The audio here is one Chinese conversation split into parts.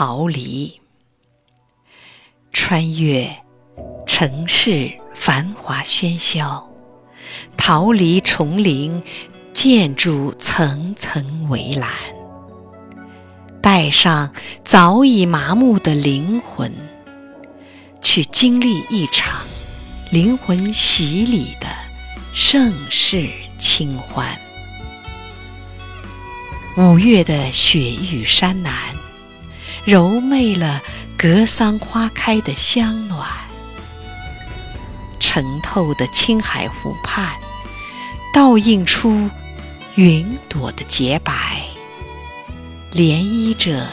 逃离，穿越城市繁华喧嚣，逃离丛林建筑层层围栏，带上早已麻木的灵魂，去经历一场灵魂洗礼的盛世清欢。五月的雪域山南，柔媚了格桑花开的香暖；澄透的青海湖畔，倒映出云朵的洁白，涟漪着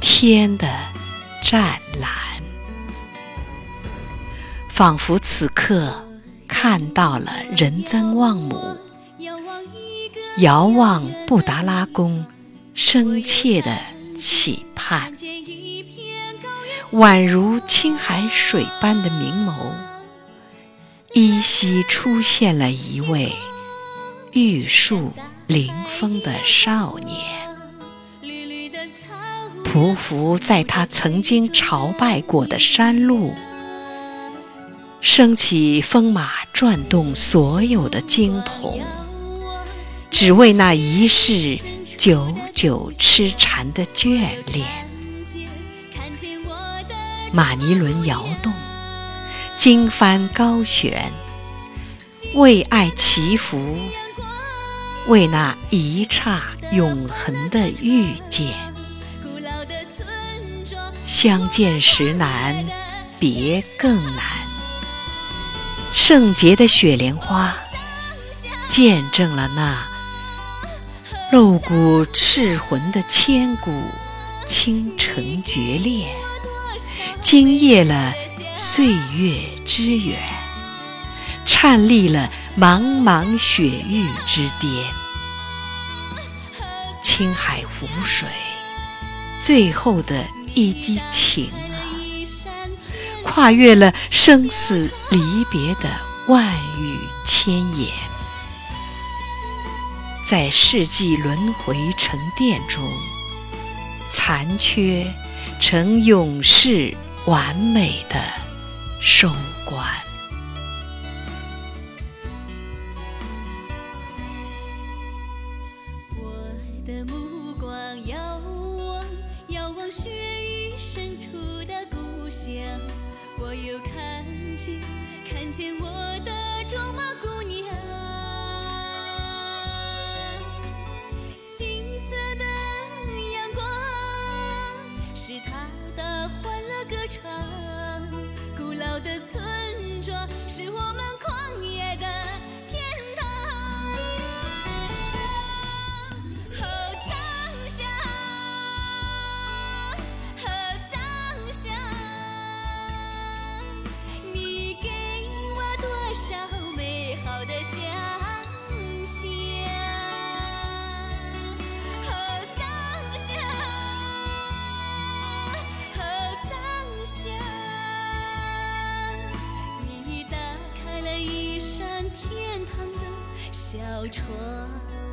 天的湛蓝，仿佛此刻看到了仁增旺姆。遥望布达拉宫，深切的期盼，宛如青海水般的明眸，依稀出现了一位玉树临风的少年，匍匐在他曾经朝拜过的山路，升起风马转动所有的经筒。只为那一世久久痴缠的眷恋，马尼轮摇动，经幡高悬，为爱祈福，为那一刹永恒的遇见。相见时难，别更难。圣洁的雪莲花，见证了那。露骨赤魂的千古倾城绝恋，惊艳了岁月之远，颤栗了茫茫雪域之巅。青海湖水，最后的一滴情啊，跨越了生死离别的万语千言。在世纪轮回沉淀中，残缺成永世完美的收官。我的目光遥望，遥望雪域深处的故乡，我又看见，看窗。